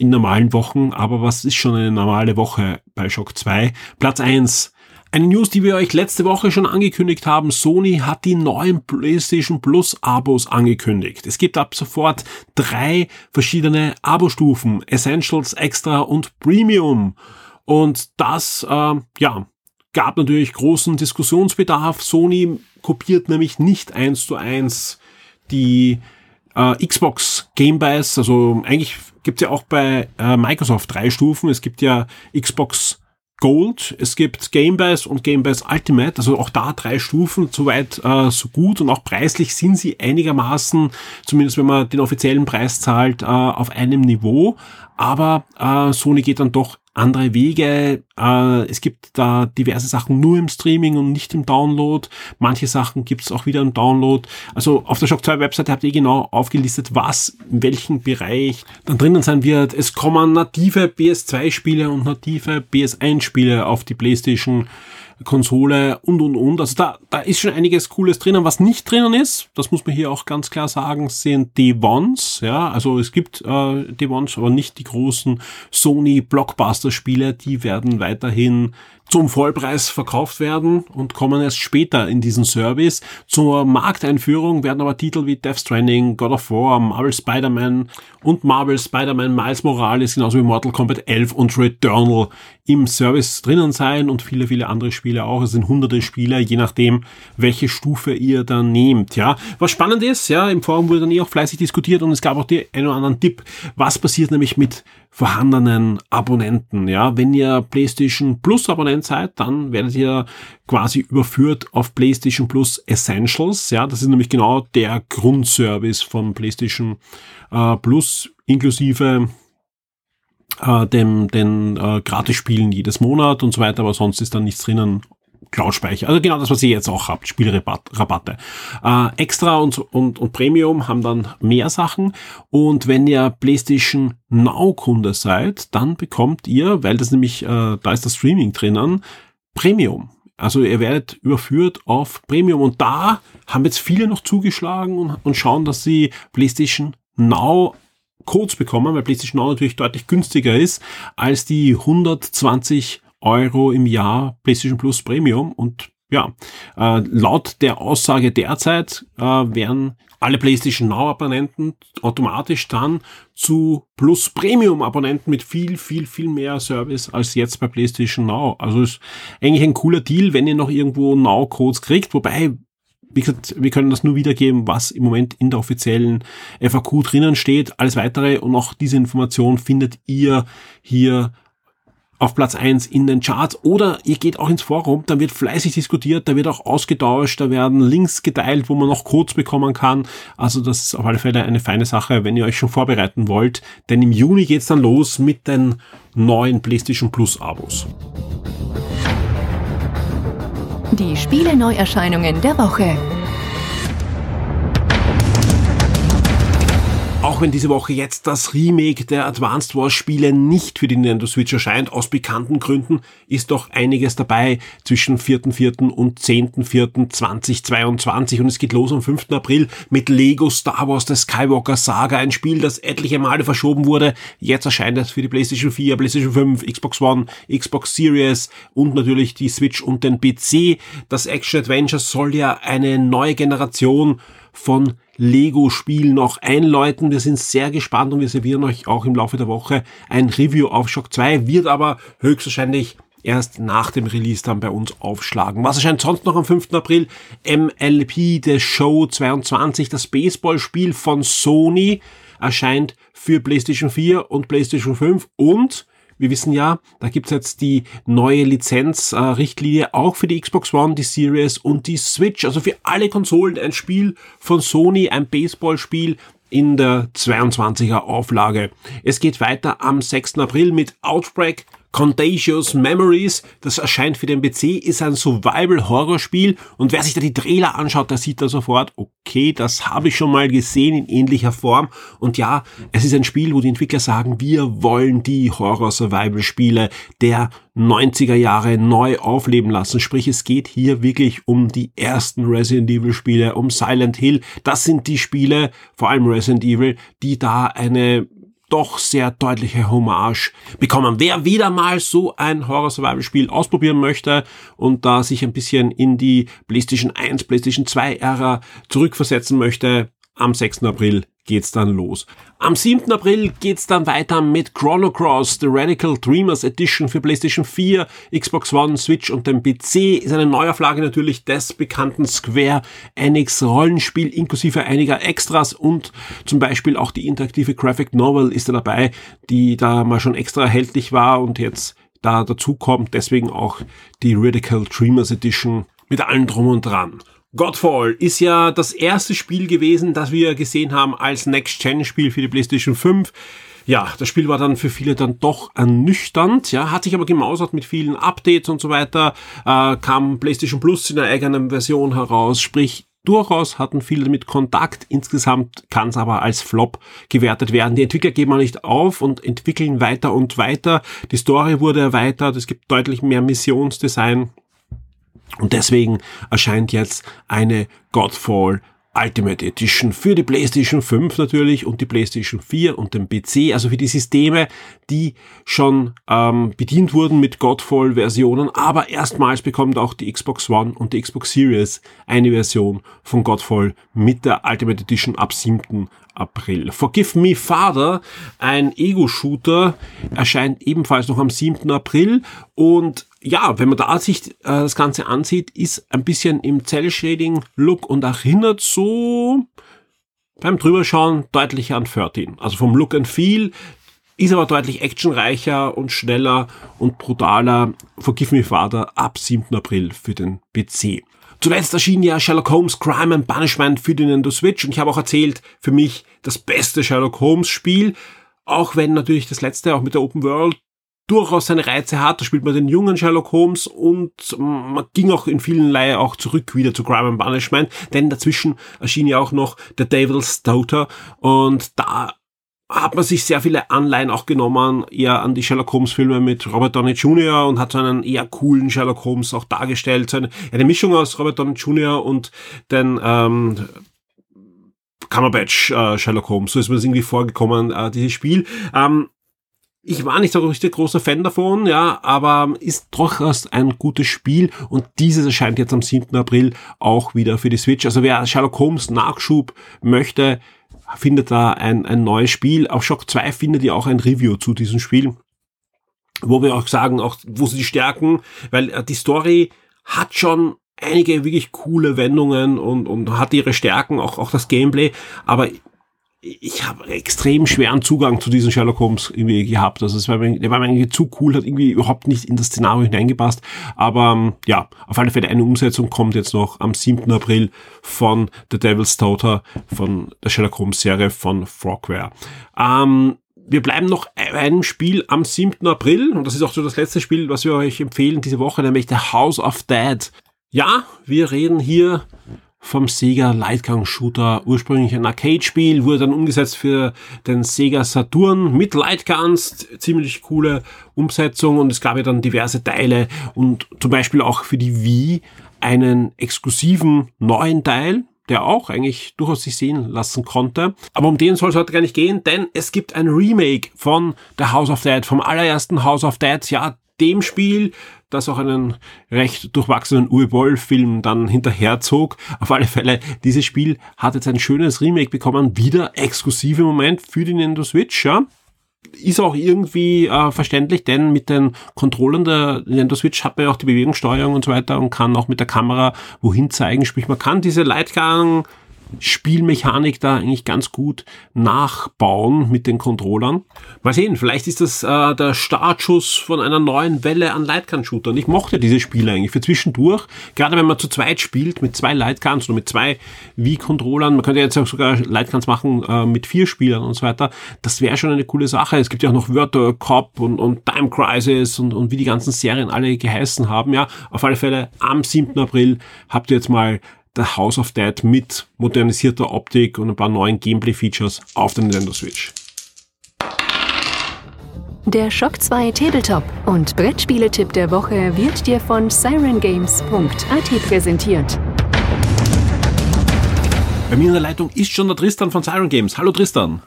in normalen Wochen, aber was ist schon eine normale Woche bei Shock 2? Platz eins eine News, die wir euch letzte Woche schon angekündigt haben. Sony hat die neuen PlayStation Plus Abos angekündigt. Es gibt ab sofort drei verschiedene Abo-Stufen. Essentials, Extra und Premium. Und das, äh, ja, gab natürlich großen Diskussionsbedarf. Sony kopiert nämlich nicht eins zu eins die äh, Xbox Game Pass. Also eigentlich gibt's ja auch bei äh, Microsoft drei Stufen. Es gibt ja Xbox Gold, es gibt Game Pass und Game Pass Ultimate, also auch da drei Stufen, soweit äh, so gut und auch preislich sind sie einigermaßen, zumindest wenn man den offiziellen Preis zahlt, äh, auf einem Niveau. Aber äh, Sony geht dann doch andere Wege. Äh, es gibt da diverse Sachen nur im Streaming und nicht im Download. Manche Sachen gibt es auch wieder im Download. Also auf der Shock 2 Webseite habt ihr genau aufgelistet, was in welchem Bereich dann drinnen sein wird. Es kommen native PS2 Spiele und native PS1 Spiele auf die PlayStation Konsole und und und. Also da, da ist schon einiges Cooles drinnen. Was nicht drinnen ist, das muss man hier auch ganz klar sagen, sind D1s. Ja, also es gibt äh, D1s, aber nicht die großen Sony Blockbuster Spiele. Die werden weiterhin zum Vollpreis verkauft werden und kommen erst später in diesen Service. Zur Markteinführung werden aber Titel wie Death Stranding, God of War, Marvel Spider-Man und Marvel Spider-Man Miles Morales, genauso wie Mortal Kombat 11 und Returnal im Service drinnen sein und viele, viele andere Spiele auch. Es sind hunderte Spiele, je nachdem, welche Stufe ihr dann nehmt, ja. Was spannend ist, ja, im Forum wurde dann eh auch fleißig diskutiert und es gab auch die einen oder anderen Tipp. Was passiert nämlich mit vorhandenen Abonnenten. Ja, wenn ihr PlayStation Plus Abonnent seid, dann werdet ihr quasi überführt auf PlayStation Plus Essentials. Ja, das ist nämlich genau der Grundservice von PlayStation äh, Plus inklusive äh, dem, den äh, Gratis-Spielen jedes Monat und so weiter, aber sonst ist da nichts drinnen Cloud-Speicher. Also genau das, was ihr jetzt auch habt, Spielrabatte. Äh, Extra und, und, und Premium haben dann mehr Sachen. Und wenn ihr PlayStation Now-Kunde seid, dann bekommt ihr, weil das nämlich, äh, da ist das Streaming drinnen, Premium. Also ihr werdet überführt auf Premium. Und da haben jetzt viele noch zugeschlagen und, und schauen, dass sie PlayStation Now Codes bekommen, weil PlayStation Now natürlich deutlich günstiger ist als die 120 Euro im Jahr PlayStation Plus Premium und ja, äh, laut der Aussage derzeit äh, werden alle PlayStation Now Abonnenten automatisch dann zu Plus Premium Abonnenten mit viel, viel, viel mehr Service als jetzt bei PlayStation Now. Also ist eigentlich ein cooler Deal, wenn ihr noch irgendwo Now Codes kriegt, wobei wie gesagt, wir können das nur wiedergeben, was im Moment in der offiziellen FAQ drinnen steht. Alles weitere und auch diese Information findet ihr hier auf Platz eins in den Charts oder ihr geht auch ins Forum, da wird fleißig diskutiert, da wird auch ausgetauscht, da werden Links geteilt, wo man noch Codes bekommen kann. Also das ist auf alle Fälle eine feine Sache, wenn ihr euch schon vorbereiten wollt, denn im Juni geht's dann los mit den neuen PlayStation Plus Abos. Die Spiele-Neuerscheinungen der Woche. Auch wenn diese Woche jetzt das Remake der Advanced Wars Spiele nicht für die Nintendo Switch erscheint, aus bekannten Gründen, ist doch einiges dabei zwischen 4.4. und 10.4.2022 und es geht los am 5. April mit Lego Star Wars The Skywalker Saga, ein Spiel, das etliche Male verschoben wurde. Jetzt erscheint es für die PlayStation 4, PlayStation 5, Xbox One, Xbox Series und natürlich die Switch und den PC. Das Action Adventure soll ja eine neue Generation von Lego-Spiel noch einläuten. Wir sind sehr gespannt und wir servieren euch auch im Laufe der Woche ein Review auf Shock 2, wird aber höchstwahrscheinlich erst nach dem Release dann bei uns aufschlagen. Was erscheint sonst noch am 5. April? MLP The Show 22, das Baseballspiel von Sony erscheint für PlayStation 4 und PlayStation 5 und wir wissen ja, da gibt's jetzt die neue Lizenzrichtlinie auch für die Xbox One, die Series und die Switch. Also für alle Konsolen ein Spiel von Sony, ein Baseballspiel in der 22er Auflage. Es geht weiter am 6. April mit Outbreak Contagious Memories, das erscheint für den PC, ist ein Survival-Horror-Spiel. Und wer sich da die Trailer anschaut, der sieht da sofort, okay, das habe ich schon mal gesehen in ähnlicher Form. Und ja, es ist ein Spiel, wo die Entwickler sagen, wir wollen die Horror-Survival-Spiele der 90er Jahre neu aufleben lassen, sprich es geht hier wirklich um die ersten Resident Evil Spiele, um Silent Hill, das sind die Spiele, vor allem Resident Evil, die da eine doch sehr deutliche Hommage bekommen. Wer wieder mal so ein Horror-Survival-Spiel ausprobieren möchte und da sich ein bisschen in die PlayStation 1, PlayStation 2 Ära zurückversetzen möchte, am 6. April geht's dann los. Am 7. April geht's dann weiter mit Chrono Cross, The Radical Dreamers Edition für PlayStation 4, Xbox One, Switch und dem PC. Ist eine Neuauflage natürlich des bekannten Square Enix Rollenspiel inklusive einiger Extras und zum Beispiel auch die interaktive Graphic Novel ist da dabei, die da mal schon extra erhältlich war und jetzt da dazu kommt. Deswegen auch die Radical Dreamers Edition mit allem drum und dran. Godfall ist ja das erste Spiel gewesen, das wir gesehen haben als Next-Gen-Spiel für die PlayStation 5. Ja, das Spiel war dann für viele dann doch ernüchternd, ja, hat sich aber gemausert mit vielen Updates und so weiter, äh, kam PlayStation Plus in einer eigenen Version heraus, sprich Durchaus hatten viele damit Kontakt. Insgesamt kann es aber als Flop gewertet werden. Die Entwickler geben auch nicht auf und entwickeln weiter und weiter. Die Story wurde erweitert. Es gibt deutlich mehr Missionsdesign. Und deswegen erscheint jetzt eine Godfall Ultimate Edition für die PlayStation 5 natürlich und die PlayStation 4 und den PC, also für die Systeme, die schon ähm, bedient wurden mit Godfall-Versionen, aber erstmals bekommt auch die Xbox One und die Xbox Series eine Version von Godfall mit der Ultimate Edition ab 7. April. Forgive Me Father, ein Ego-Shooter, erscheint ebenfalls noch am 7. April und ja, wenn man da sich äh, das Ganze ansieht, ist ein bisschen im Cell-Shading-Look und erinnert so beim Drüberschauen deutlich an 13. Also vom Look and Feel ist aber deutlich actionreicher und schneller und brutaler. Forgive Me Father ab 7. April für den PC. Zuletzt erschien ja Sherlock Holmes Crime and Punishment für die Nintendo Switch und ich habe auch erzählt, für mich das beste Sherlock Holmes Spiel, auch wenn natürlich das letzte auch mit der Open World durchaus seine Reize hat. Da spielt man den jungen Sherlock Holmes und man ging auch in vielen Leihe auch zurück wieder zu Crime and Punishment, denn dazwischen erschien ja auch noch The Devil's Daughter und da hat man sich sehr viele Anleihen auch genommen, eher an die Sherlock Holmes Filme mit Robert Downey Jr. und hat so einen eher coolen Sherlock Holmes auch dargestellt. So eine, eine Mischung aus Robert Downey Jr. und den ähm, Cumberbatch äh, Sherlock Holmes. So ist mir das irgendwie vorgekommen, äh, dieses Spiel. Ähm, Ich war nicht so richtig großer Fan davon, ja, aber ist durchaus ein gutes Spiel und dieses erscheint jetzt am 7. April auch wieder für die Switch. Also wer Sherlock Holmes Nachschub möchte, findet da ein, ein neues Spiel. Auf Shock 2 findet ihr auch ein Review zu diesem Spiel, wo wir auch sagen, auch wo sie die Stärken, weil äh, die Story hat schon einige wirklich coole Wendungen und, und hat ihre Stärken, auch, auch das Gameplay, aber ich habe extrem schweren Zugang zu diesen Sherlock Holmes irgendwie gehabt. Also es war der war mir irgendwie zu cool, hat irgendwie überhaupt nicht in das Szenario hineingepasst. Aber ähm, ja, auf alle Fälle eine Umsetzung kommt jetzt noch am 7. April von The Devil's Daughter, von der Sherlock Holmes Serie von Frogware. Ähm, wir bleiben noch bei einem Spiel am 7. April und das ist auch so das letzte Spiel, was wir euch empfehlen diese Woche, nämlich The House of Dead. Ja, wir reden hier vom Sega Lightgun Shooter, ursprünglich ein Arcade-Spiel, wurde dann umgesetzt für den Sega Saturn mit Lightguns, ziemlich coole Umsetzung und es gab ja dann diverse Teile und zum Beispiel auch für die Wii einen exklusiven neuen Teil, der auch eigentlich durchaus sich sehen lassen konnte. Aber um den soll es heute gar nicht gehen, denn es gibt ein Remake von The House of Dead, vom allerersten House of Dead, ja, dem Spiel, das auch einen recht durchwachsenen Uwe Boll-Film dann hinterherzog. Auf alle Fälle, dieses Spiel hat jetzt ein schönes Remake bekommen, wieder exklusive Moment für die Nintendo Switch, ja. Ist auch irgendwie äh, verständlich, denn mit den Controllern der Nintendo Switch hat man ja auch die Bewegungssteuerung und so weiter und kann auch mit der Kamera wohin zeigen. Sprich, man kann diese Lightgang Spielmechanik da eigentlich ganz gut nachbauen mit den Controllern. Mal sehen, vielleicht ist das äh, der Startschuss von einer neuen Welle an Lightgun-Shootern. Ich mochte diese Spiele eigentlich für zwischendurch, gerade wenn man zu zweit spielt, mit zwei Lightguns oder mit zwei Wii-Controllern. Man könnte jetzt auch sogar Lightguns machen äh, mit vier Spielern und so weiter. Das wäre schon eine coole Sache. Es gibt ja auch noch Wörter Cop und, und Time Crisis und, und wie die ganzen Serien alle geheißen haben. Ja, auf alle Fälle am 7. April habt ihr jetzt mal The House of Dead mit modernisierter Optik und ein paar neuen Gameplay-Features auf der Nintendo Switch. Der Shock 2 Tabletop und Brettspieletipp der Woche wird dir von sirengames.at präsentiert. Bei mir in der Leitung ist schon der Tristan von Siren Games. Hallo Tristan.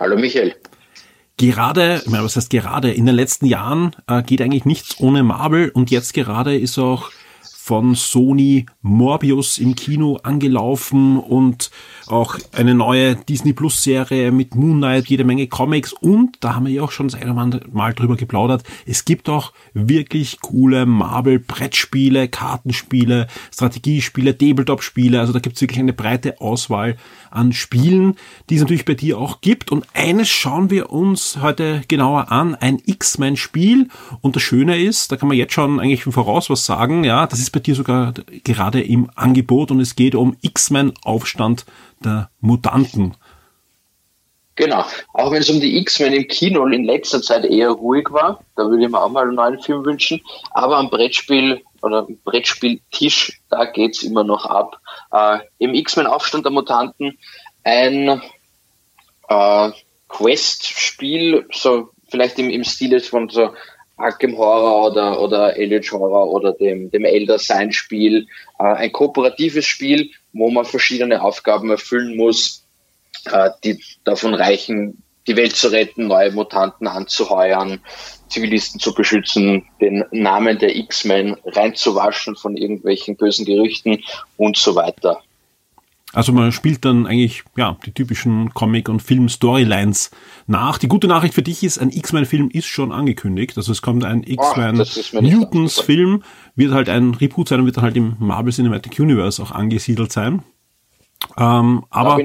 Hallo Michael. Gerade, ich meine, was heißt gerade, in den letzten Jahren äh, geht eigentlich nichts ohne Marvel und jetzt gerade ist auch von Sony Morbius im Kino angelaufen und auch eine neue Disney Plus Serie mit Moon Knight, jede Menge Comics und da haben wir ja auch schon das eine Mal drüber geplaudert. Es gibt auch wirklich coole Marvel Brettspiele, Kartenspiele, Strategiespiele, Tabletop Spiele, also da gibt es wirklich eine breite Auswahl an Spielen, die es natürlich bei dir auch gibt. Und eines schauen wir uns heute genauer an, ein X-Men-Spiel. Und das Schöne ist, da kann man jetzt schon eigentlich im Voraus was sagen, ja, das ist bei dir sogar gerade im Angebot und es geht um X-Men Aufstand der Mutanten. Genau, auch wenn es um die X-Men im Kino in letzter Zeit eher ruhig war, da würde ich mir auch mal einen neuen Film wünschen, aber am Brettspiel oder Brettspieltisch, da geht es immer noch ab. Äh, Im X-Men Aufstand der Mutanten ein äh, Quest-Spiel, so vielleicht im, im Stil von so Arkham Horror oder, oder Eldritch Horror oder dem, dem Elder Sign Spiel. Äh, ein kooperatives Spiel, wo man verschiedene Aufgaben erfüllen muss, äh, die davon reichen, die Welt zu retten, neue Mutanten anzuheuern, Zivilisten zu beschützen, den Namen der X-Men reinzuwaschen von irgendwelchen bösen Gerüchten und so weiter. Also man spielt dann eigentlich ja die typischen Comic- und Film-Storylines nach. Die gute Nachricht für dich ist, ein X-Men-Film ist schon angekündigt. Also es kommt ein X-Men oh, Mutants-Film, wird halt ein Reboot sein und wird dann halt im Marvel Cinematic Universe auch angesiedelt sein. Ähm, aber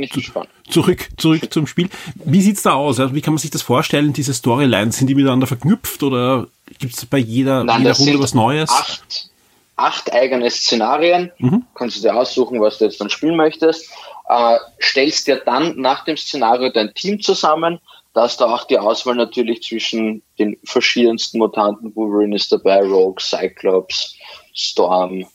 zurück, zurück zum Spiel. Wie sieht's da aus? Also wie kann man sich das vorstellen, diese Storylines? Sind die miteinander verknüpft oder gibt es bei jeder, Nein, jeder Runde was Neues? Acht, acht eigene Szenarien. Mhm. Kannst du dir aussuchen, was du jetzt dann spielen möchtest. Äh, stellst dir dann nach dem Szenario dein Team zusammen. Da ist da auch die Auswahl natürlich zwischen den verschiedensten Mutanten. Wolverine ist dabei, Rogue, Cyclops, Storm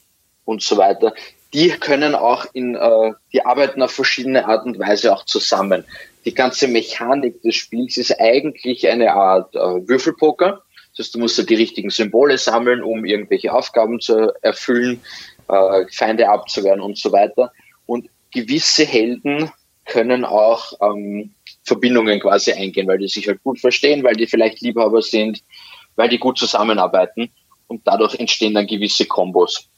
und so weiter die können auch in, äh, die arbeiten auf verschiedene Art und Weise auch zusammen. Die ganze Mechanik des Spiels ist eigentlich eine Art äh, Würfelpoker. Heißt, du musst ja die richtigen Symbole sammeln, um irgendwelche Aufgaben zu erfüllen, äh, Feinde abzuwehren und so weiter. Und gewisse Helden können auch ähm, Verbindungen quasi eingehen, weil die sich halt gut verstehen, weil die vielleicht Liebhaber sind, weil die gut zusammenarbeiten und dadurch entstehen dann gewisse Kombos.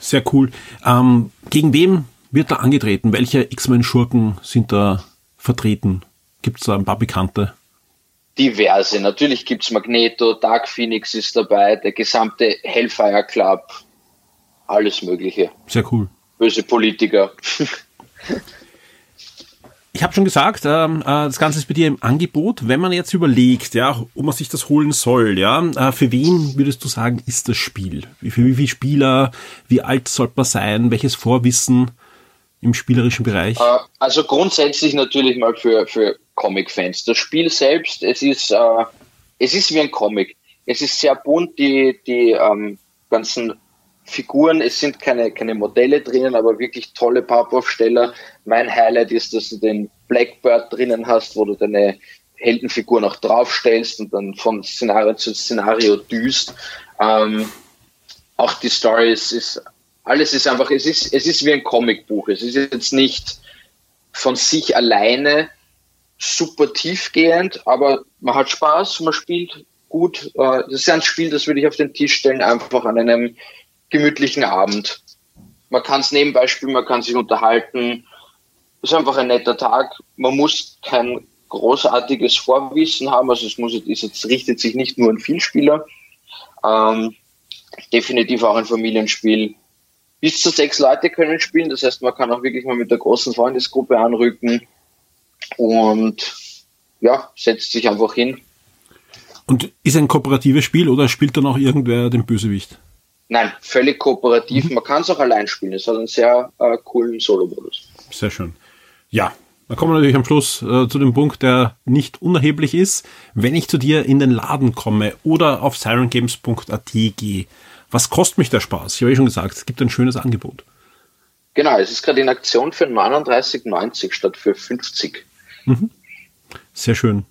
Sehr cool. Ähm, gegen wem wird da angetreten? Welche X-Men-Schurken sind da vertreten? Gibt es da ein paar Bekannte? Diverse. Natürlich gibt es Magneto, Dark Phoenix ist dabei, der gesamte Hellfire Club, alles Mögliche. Sehr cool. Böse Politiker. Ich habe schon gesagt, ähm, äh, das Ganze ist bei dir im Angebot. Wenn man jetzt überlegt, ja, ob man sich das holen soll, ja, äh, für wen würdest du sagen, ist das Spiel? Für wie viele Spieler? Wie alt sollte man sein? Welches Vorwissen im spielerischen Bereich? Äh, also grundsätzlich natürlich mal für, für Comic-Fans. Das Spiel selbst, es ist, äh, es ist wie ein Comic. Es ist sehr bunt, die, die ähm, ganzen Figuren, es sind keine, keine Modelle drinnen, aber wirklich tolle Pappaufsteller. Mein Highlight ist, dass du den Blackbird drinnen hast, wo du deine Heldenfigur noch draufstellst und dann von Szenario zu Szenario düst. Ähm, auch die Story ist, ist, alles ist einfach, es ist, es ist wie ein Comicbuch. Es ist jetzt nicht von sich alleine super tiefgehend, aber man hat Spaß, man spielt gut. Äh, das ist ein Spiel, das würde ich auf den Tisch stellen, einfach an einem gemütlichen Abend. Man kann es nebenbei spielen, man kann sich unterhalten. Es ist einfach ein netter Tag. Man muss kein großartiges Vorwissen haben. Also es muss, es richtet sich nicht nur an Vielspieler. Ähm, definitiv auch ein Familienspiel. Bis zu sechs Leute können spielen. Das heißt, man kann auch wirklich mal mit der großen Freundesgruppe anrücken und ja, setzt sich einfach hin. Und ist ein kooperatives Spiel oder spielt dann auch irgendwer den Bösewicht? Nein, völlig kooperativ. Mhm. Man kann es auch allein spielen. Es hat einen sehr äh, coolen Solo-Modus. Sehr schön. Ja, dann kommen wir natürlich am Schluss äh, zu dem Punkt, der nicht unerheblich ist. Wenn ich zu dir in den Laden komme oder auf sirengames.at gehe, was kostet mich der Spaß? Ich habe ja schon gesagt, es gibt ein schönes Angebot. Genau, es ist gerade in Aktion für 39,90 statt für 50. Mhm. Sehr schön.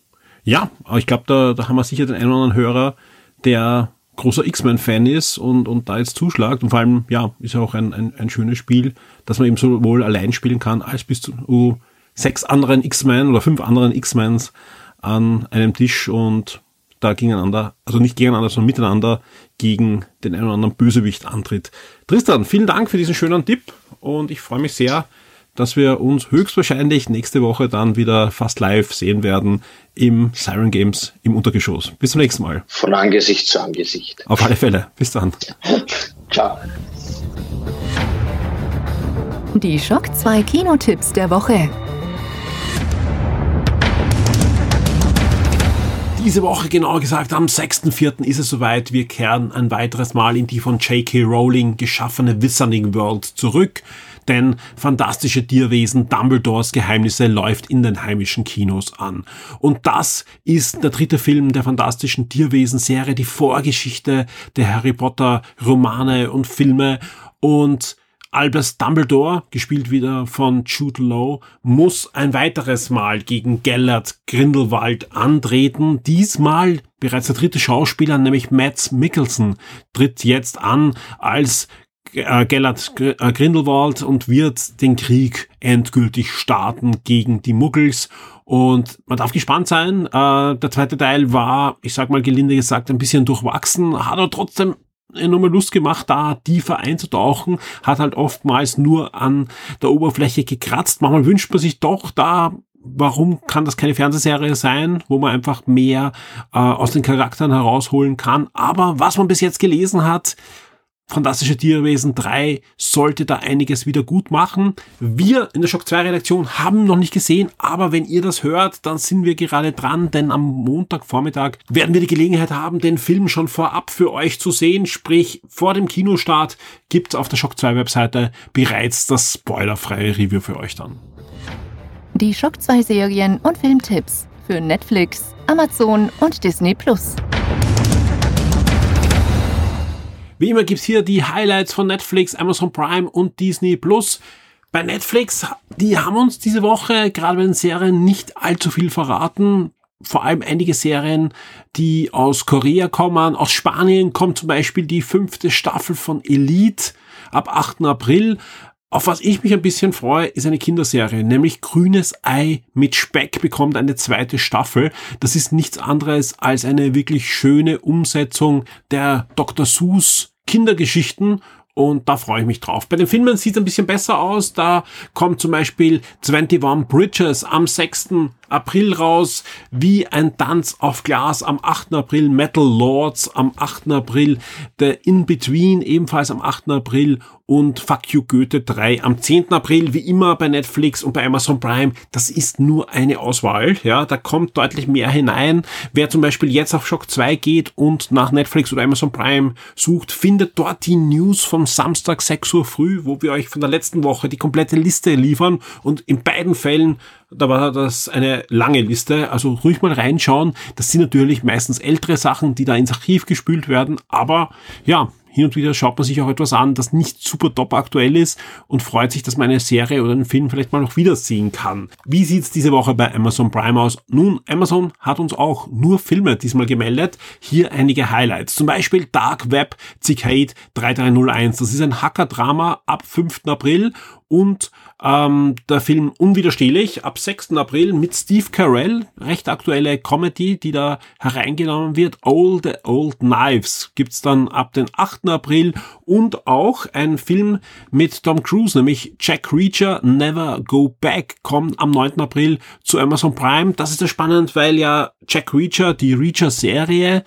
Ja, aber ich glaube, da, da haben wir sicher den einen oder anderen Hörer, der großer X-Men-Fan ist und, und da jetzt zuschlagt. Und vor allem, ja, ist ja auch ein, ein, ein schönes Spiel, dass man eben sowohl allein spielen kann, als bis zu uh, sechs anderen X-Men oder fünf anderen X-Mens an einem Tisch und da gegeneinander, also nicht gegeneinander, sondern miteinander gegen den einen oder anderen Bösewicht antritt. Tristan, vielen Dank für diesen schönen Tipp und ich freue mich sehr, dass wir uns höchstwahrscheinlich nächste Woche dann wieder fast live sehen werden im Siren Games im Untergeschoss. Bis zum nächsten Mal. Von Angesicht zu Angesicht. Auf alle Fälle. Bis dann. [LAUGHS] Ciao. Die Schock 2 Kinotipps der Woche. Diese Woche, genauer gesagt am 6.4. ist es soweit. Wir kehren ein weiteres Mal in die von J.K. Rowling geschaffene Wizarding World zurück denn Fantastische Tierwesen Dumbledores Geheimnisse läuft in den heimischen Kinos an. Und das ist der dritte Film der Fantastischen Tierwesen Serie, die Vorgeschichte der Harry Potter Romane und Filme und Albus Dumbledore, gespielt wieder von Jude Law, muss ein weiteres Mal gegen Gellert Grindelwald antreten. Diesmal bereits der dritte Schauspieler, nämlich Matt Mickelson, tritt jetzt an als äh, Gellert äh, Grindelwald und wird den Krieg endgültig starten gegen die Muggels. Und man darf gespannt sein. Äh, der zweite Teil war, ich sag mal gelinde gesagt, ein bisschen durchwachsen, hat aber trotzdem enorme Lust gemacht, da tiefer einzutauchen, hat halt oftmals nur an der Oberfläche gekratzt. Manchmal wünscht man sich doch da warum kann das keine Fernsehserie sein, wo man einfach mehr äh, aus den Charakteren herausholen kann. Aber was man bis jetzt gelesen hat, Fantastische Tierwesen 3 sollte da einiges wieder gut machen. Wir in der Shock 2 Redaktion haben noch nicht gesehen, aber wenn ihr das hört, dann sind wir gerade dran, denn am Montagvormittag werden wir die Gelegenheit haben, den Film schon vorab für euch zu sehen, sprich vor dem Kinostart gibt es auf der Shock 2 Webseite bereits das spoilerfreie Review für euch dann. Die Shock 2 Serien und Filmtipps für Netflix, Amazon und Disney Plus. Wie immer gibt's hier die Highlights von Netflix, Amazon Prime und Disney Plus. Bei Netflix, die haben uns diese Woche gerade bei den Serien nicht allzu viel verraten. Vor allem einige Serien, die aus Korea kommen. Aus Spanien kommt zum Beispiel die fünfte Staffel von Elite ab 8. April. Auf was ich mich ein bisschen freue, ist eine Kinderserie, nämlich Grünes Ei mit Speck bekommt eine zweite Staffel. Das ist nichts anderes als eine wirklich schöne Umsetzung der Dr. Seuss Kindergeschichten und da freue ich mich drauf. Bei den Filmen sieht es ein bisschen besser aus. Da kommt zum Beispiel 21 Bridges am 6. April raus, wie ein Tanz auf Glas am 8. April, Metal Lords am 8. April, The In-Between ebenfalls am 8. April und Fuck You Goethe 3 am 10. April, wie immer bei Netflix und bei Amazon Prime. Das ist nur eine Auswahl, ja, da kommt deutlich mehr hinein. Wer zum Beispiel jetzt auf Shock 2 geht und nach Netflix oder Amazon Prime sucht, findet dort die News vom Samstag 6 Uhr früh, wo wir euch von der letzten Woche die komplette Liste liefern und in beiden Fällen da war das eine lange Liste, also ruhig mal reinschauen. Das sind natürlich meistens ältere Sachen, die da ins Archiv gespült werden, aber ja, hin und wieder schaut man sich auch etwas an, das nicht super top aktuell ist und freut sich, dass man eine Serie oder einen Film vielleicht mal noch wiedersehen kann. Wie sieht's diese Woche bei Amazon Prime aus? Nun, Amazon hat uns auch nur Filme diesmal gemeldet. Hier einige Highlights. Zum Beispiel Dark Web Cicade 3301. Das ist ein Hacker-Drama ab 5. April und ähm, der Film Unwiderstehlich ab 6. April mit Steve Carell, recht aktuelle Comedy, die da hereingenommen wird. All the Old Knives gibt's dann ab den 8. April und auch ein Film mit Tom Cruise, nämlich Jack Reacher Never Go Back, kommt am 9. April zu Amazon Prime. Das ist ja spannend, weil ja Jack Reacher, die Reacher-Serie,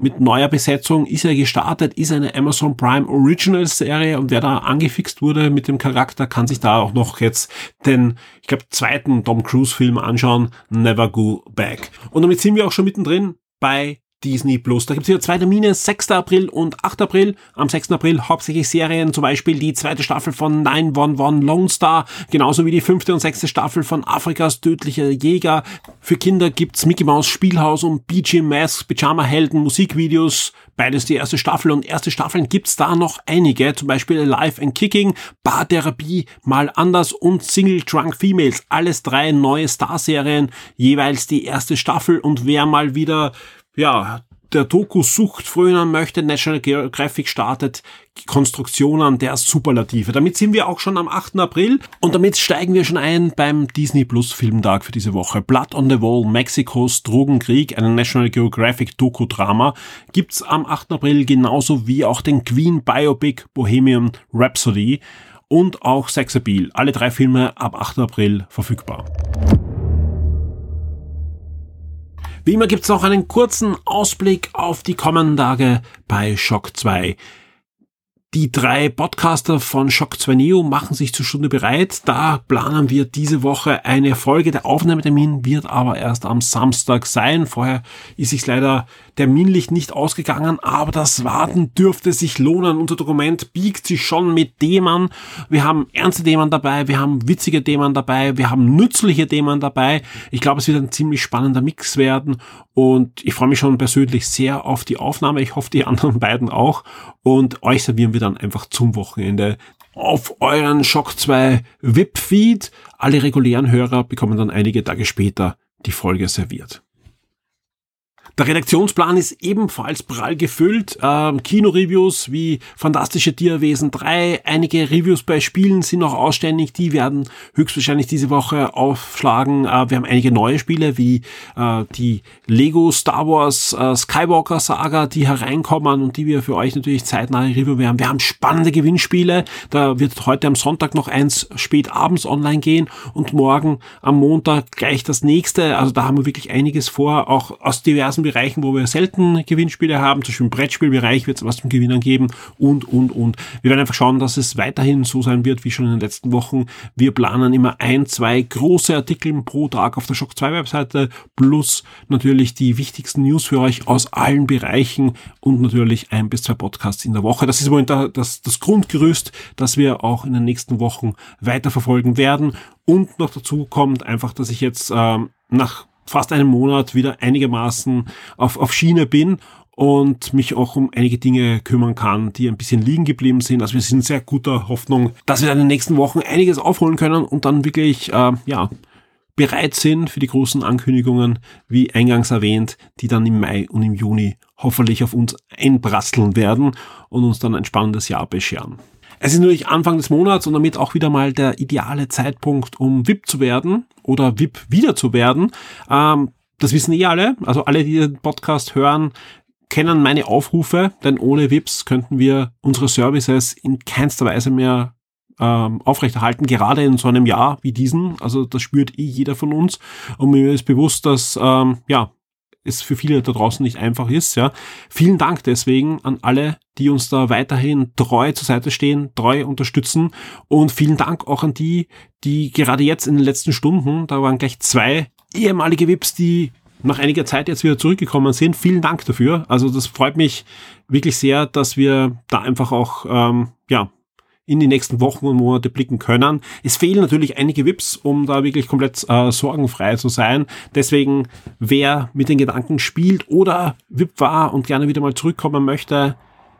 mit neuer Besetzung ist er gestartet, ist eine Amazon Prime Original Serie und wer da angefixt wurde mit dem Charakter, kann sich da auch noch jetzt den, ich glaube, zweiten Tom Cruise Film anschauen, Never Go Back. Und damit sind wir auch schon mittendrin bei Disney Plus. Da gibt es wieder zwei Termine, 6. April und 8. April. Am 6. April hauptsächlich Serien, zum Beispiel die zweite Staffel von 911 Lone Star, genauso wie die fünfte und sechste Staffel von Afrikas tödlicher Jäger. Für Kinder gibt's Mickey Mouse Spielhaus und BG Masks, Pyjama Helden, Musikvideos, beides die erste Staffel und erste Staffeln gibt's da noch einige, zum Beispiel Live and Kicking, Bartherapie, mal anders und Single Drunk Females, alles drei neue Star-Serien, jeweils die erste Staffel und wer mal wieder ja, der Doku Sucht frönen möchte, National Geographic startet Konstruktionen der Superlative. Damit sind wir auch schon am 8. April und damit steigen wir schon ein beim Disney Plus Filmtag für diese Woche. Blood on the Wall, Mexikos Drogenkrieg, ein National Geographic Doku-Drama, gibt's am 8. April genauso wie auch den Queen Biopic Bohemian Rhapsody und auch Sex Appeal. Alle drei Filme ab 8. April verfügbar. Wie immer gibt's noch einen kurzen Ausblick auf die kommenden Tage bei Shock 2. Die drei Podcaster von Shock 2 Neo machen sich zur Stunde bereit. Da planen wir diese Woche eine Folge. Der Aufnahmetermin wird aber erst am Samstag sein. Vorher ist sich leider terminlich nicht ausgegangen, aber das Warten dürfte sich lohnen. Unser Dokument biegt sich schon mit Themen. Wir haben ernste Themen dabei, wir haben witzige Themen dabei, wir haben nützliche Themen dabei. Ich glaube, es wird ein ziemlich spannender Mix werden und ich freue mich schon persönlich sehr auf die Aufnahme. Ich hoffe, die anderen [LAUGHS] beiden auch. Und euch servieren wir dann einfach zum Wochenende auf euren Shock 2 VIP-Feed. Alle regulären Hörer bekommen dann einige Tage später die Folge serviert. Der Redaktionsplan ist ebenfalls prall gefüllt. Ähm, Kinoreviews wie Fantastische Tierwesen 3, einige Reviews bei Spielen sind noch ausständig, die werden höchstwahrscheinlich diese Woche aufschlagen. Äh, wir haben einige neue Spiele wie äh, die Lego Star Wars äh, Skywalker Saga, die hereinkommen und die wir für euch natürlich zeitnah Review werden. Wir haben spannende Gewinnspiele. Da wird heute am Sonntag noch eins spät abends online gehen und morgen am Montag gleich das nächste. Also da haben wir wirklich einiges vor, auch aus diversen Bereichen, wo wir selten Gewinnspiele haben, zum Beispiel im Brettspielbereich wird es was zum Gewinnen geben und, und, und. Wir werden einfach schauen, dass es weiterhin so sein wird, wie schon in den letzten Wochen. Wir planen immer ein, zwei große Artikel pro Tag auf der Shock 2 Webseite, plus natürlich die wichtigsten News für euch aus allen Bereichen und natürlich ein bis zwei Podcasts in der Woche. Das ist im Moment das, das Grundgerüst, das wir auch in den nächsten Wochen weiterverfolgen werden. Und noch dazu kommt einfach, dass ich jetzt ähm, nach fast einen Monat wieder einigermaßen auf, auf Schiene bin und mich auch um einige Dinge kümmern kann, die ein bisschen liegen geblieben sind. Also wir sind sehr guter Hoffnung, dass wir in den nächsten Wochen einiges aufholen können und dann wirklich, äh, ja, bereit sind für die großen Ankündigungen, wie eingangs erwähnt, die dann im Mai und im Juni hoffentlich auf uns einprasseln werden und uns dann ein spannendes Jahr bescheren. Es ist natürlich Anfang des Monats und damit auch wieder mal der ideale Zeitpunkt, um VIP zu werden oder VIP wieder zu werden. Ähm, das wissen eh alle. Also alle, die den Podcast hören, kennen meine Aufrufe, denn ohne VIPs könnten wir unsere Services in keinster Weise mehr ähm, aufrechterhalten, gerade in so einem Jahr wie diesen. Also das spürt eh jeder von uns. Und mir ist bewusst, dass ähm, ja es für viele da draußen nicht einfach ist. Ja, vielen Dank deswegen an alle, die uns da weiterhin treu zur Seite stehen, treu unterstützen und vielen Dank auch an die, die gerade jetzt in den letzten Stunden, da waren gleich zwei ehemalige VIPs, die nach einiger Zeit jetzt wieder zurückgekommen sind. Vielen Dank dafür. Also das freut mich wirklich sehr, dass wir da einfach auch ähm, ja in die nächsten Wochen und Monate blicken können. Es fehlen natürlich einige VIPs, um da wirklich komplett äh, sorgenfrei zu sein. Deswegen, wer mit den Gedanken spielt oder VIP war und gerne wieder mal zurückkommen möchte,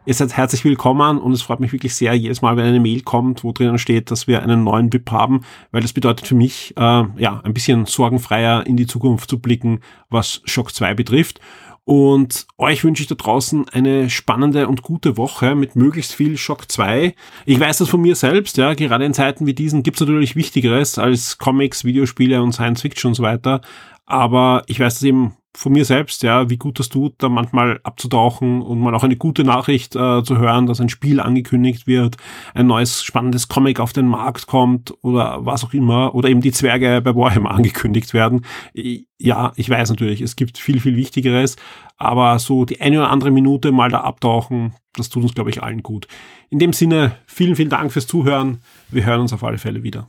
ihr seid herzlich willkommen und es freut mich wirklich sehr jedes Mal, wenn eine Mail kommt, wo drinnen steht, dass wir einen neuen VIP haben, weil das bedeutet für mich, äh, ja, ein bisschen sorgenfreier in die Zukunft zu blicken, was Shock 2 betrifft. Und euch wünsche ich da draußen eine spannende und gute Woche mit möglichst viel Shock 2. Ich weiß das von mir selbst, ja, gerade in Zeiten wie diesen gibt's natürlich Wichtigeres als Comics, Videospiele und Science Fiction und so weiter. Aber ich weiß das eben von mir selbst, ja, wie gut das tut, da manchmal abzutauchen und mal auch eine gute Nachricht äh, zu hören, dass ein Spiel angekündigt wird, ein neues spannendes Comic auf den Markt kommt oder was auch immer, oder eben die Zwerge bei Warhammer [LAUGHS] angekündigt werden. Ja, ich weiß natürlich, es gibt viel, viel Wichtigeres, aber so die eine oder andere Minute mal da abtauchen, das tut uns, glaube ich, allen gut. In dem Sinne, vielen, vielen Dank fürs Zuhören. Wir hören uns auf alle Fälle wieder.